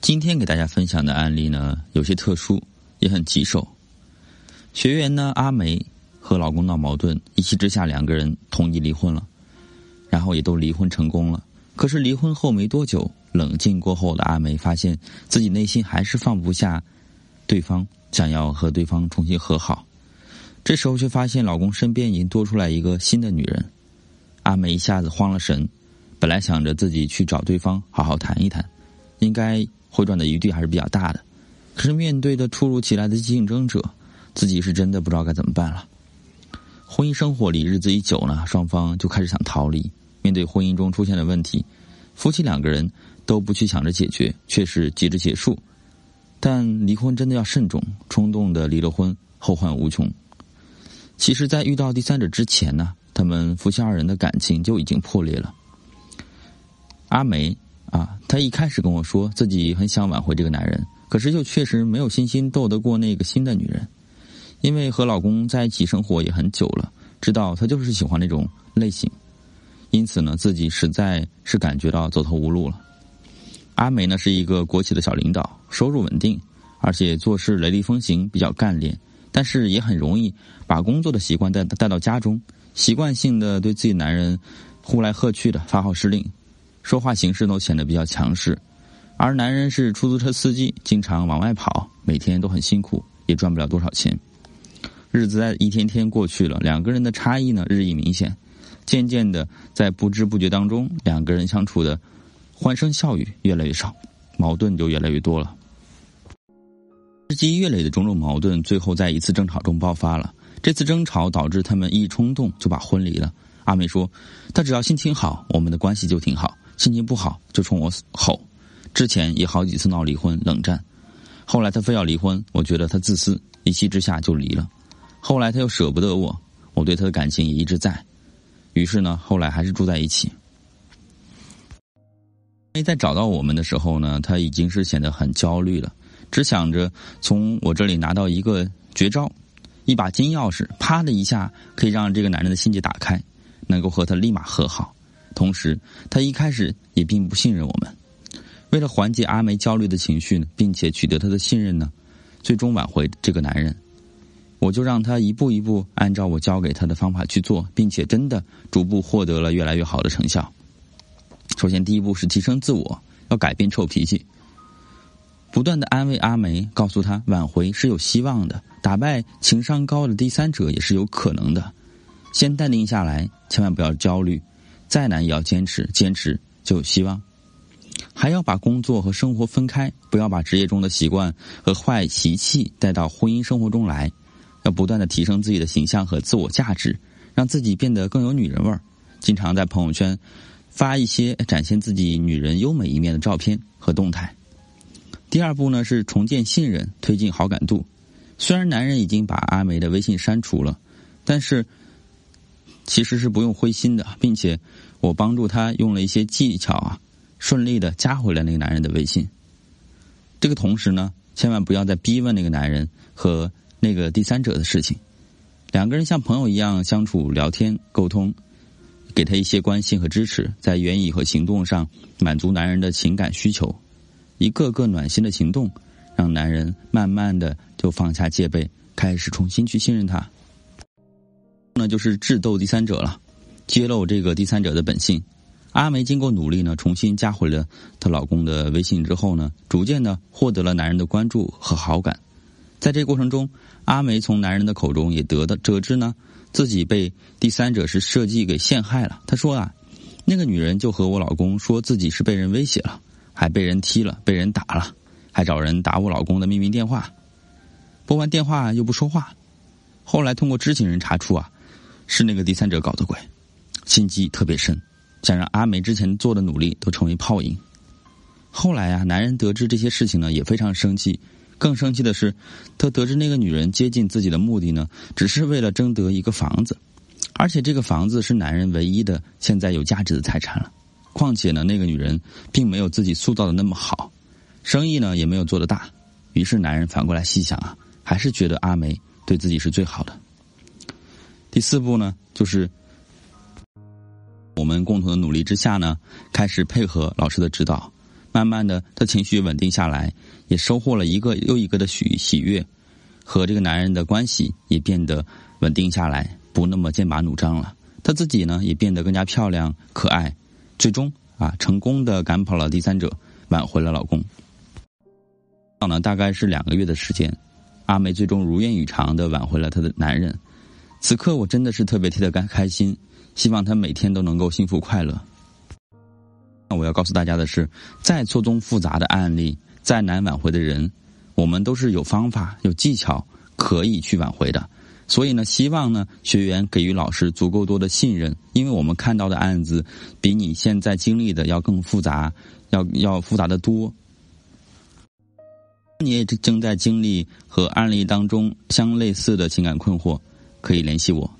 今天给大家分享的案例呢，有些特殊，也很棘手。学员呢，阿梅和老公闹矛盾，一气之下，两个人同意离婚了，然后也都离婚成功了。可是离婚后没多久，冷静过后的阿梅发现自己内心还是放不下对方，想要和对方重新和好。这时候却发现老公身边已经多出来一个新的女人，阿梅一下子慌了神。本来想着自己去找对方好好谈一谈，应该。回转的余地还是比较大的，可是面对的突如其来的竞争者，自己是真的不知道该怎么办了。婚姻生活里日子一久呢，双方就开始想逃离。面对婚姻中出现的问题，夫妻两个人都不去想着解决，却是急着结束。但离婚真的要慎重，冲动的离了婚，后患无穷。其实，在遇到第三者之前呢，他们夫妻二人的感情就已经破裂了。阿梅。啊，她一开始跟我说自己很想挽回这个男人，可是又确实没有信心斗得过那个新的女人，因为和老公在一起生活也很久了，知道他就是喜欢那种类型，因此呢，自己实在是感觉到走投无路了。阿梅呢是一个国企的小领导，收入稳定，而且做事雷厉风行，比较干练，但是也很容易把工作的习惯带带到家中，习惯性的对自己男人呼来喝去的发号施令。说话形式都显得比较强势，而男人是出租车司机，经常往外跑，每天都很辛苦，也赚不了多少钱。日子在一天天过去了，两个人的差异呢日益明显，渐渐的在不知不觉当中，两个人相处的欢声笑语越来越少，矛盾就越来越多了。日积月累的种种矛盾，最后在一次争吵中爆发了。这次争吵导致他们一冲动就把婚离了。阿美说：“他只要心情好，我们的关系就挺好。”心情不好就冲我吼，之前也好几次闹离婚冷战，后来他非要离婚，我觉得他自私，一气之下就离了。后来他又舍不得我，我对他的感情也一直在，于是呢，后来还是住在一起。没在找到我们的时候呢，他已经是显得很焦虑了，只想着从我这里拿到一个绝招，一把金钥匙，啪的一下可以让这个男人的心结打开，能够和他立马和好。同时，他一开始也并不信任我们。为了缓解阿梅焦虑的情绪呢，并且取得他的信任呢，最终挽回这个男人，我就让他一步一步按照我教给他的方法去做，并且真的逐步获得了越来越好的成效。首先，第一步是提升自我，要改变臭脾气，不断的安慰阿梅，告诉他挽回是有希望的，打败情商高的第三者也是有可能的。先淡定下来，千万不要焦虑。再难也要坚持，坚持就有希望。还要把工作和生活分开，不要把职业中的习惯和坏习气带到婚姻生活中来。要不断的提升自己的形象和自我价值，让自己变得更有女人味儿。经常在朋友圈发一些展现自己女人优美一面的照片和动态。第二步呢是重建信任，推进好感度。虽然男人已经把阿梅的微信删除了，但是。其实是不用灰心的，并且我帮助他用了一些技巧啊，顺利的加回了那个男人的微信。这个同时呢，千万不要再逼问那个男人和那个第三者的事情。两个人像朋友一样相处、聊天、沟通，给他一些关心和支持，在言语和行动上满足男人的情感需求，一个个暖心的行动，让男人慢慢的就放下戒备，开始重新去信任他。就是智斗第三者了，揭露这个第三者的本性。阿梅经过努力呢，重新加回了她老公的微信之后呢，逐渐的获得了男人的关注和好感。在这过程中，阿梅从男人的口中也得到得知呢，自己被第三者是设计给陷害了。她说啊，那个女人就和我老公说自己是被人威胁了，还被人踢了，被人打了，还找人打我老公的秘密电话，拨完电话又不说话。后来通过知情人查出啊。是那个第三者搞的鬼，心机特别深，想让阿梅之前做的努力都成为泡影。后来啊，男人得知这些事情呢，也非常生气。更生气的是，他得知那个女人接近自己的目的呢，只是为了争得一个房子，而且这个房子是男人唯一的现在有价值的财产了。况且呢，那个女人并没有自己塑造的那么好，生意呢也没有做得大。于是男人反过来细想啊，还是觉得阿梅对自己是最好的。第四步呢，就是我们共同的努力之下呢，开始配合老师的指导，慢慢的，他情绪稳定下来，也收获了一个又一个的喜喜悦，和这个男人的关系也变得稳定下来，不那么剑拔弩张了。她自己呢，也变得更加漂亮可爱，最终啊，成功的赶跑了第三者，挽回了老公。呢，大概是两个月的时间，阿梅最终如愿以偿的挽回了她的男人。此刻我真的是特别替他开开心，希望他每天都能够幸福快乐。那我要告诉大家的是，再错综复杂的案例，再难挽回的人，我们都是有方法、有技巧可以去挽回的。所以呢，希望呢学员给予老师足够多的信任，因为我们看到的案子比你现在经历的要更复杂，要要复杂的多。你也正在经历和案例当中相类似的情感困惑，可以联系我。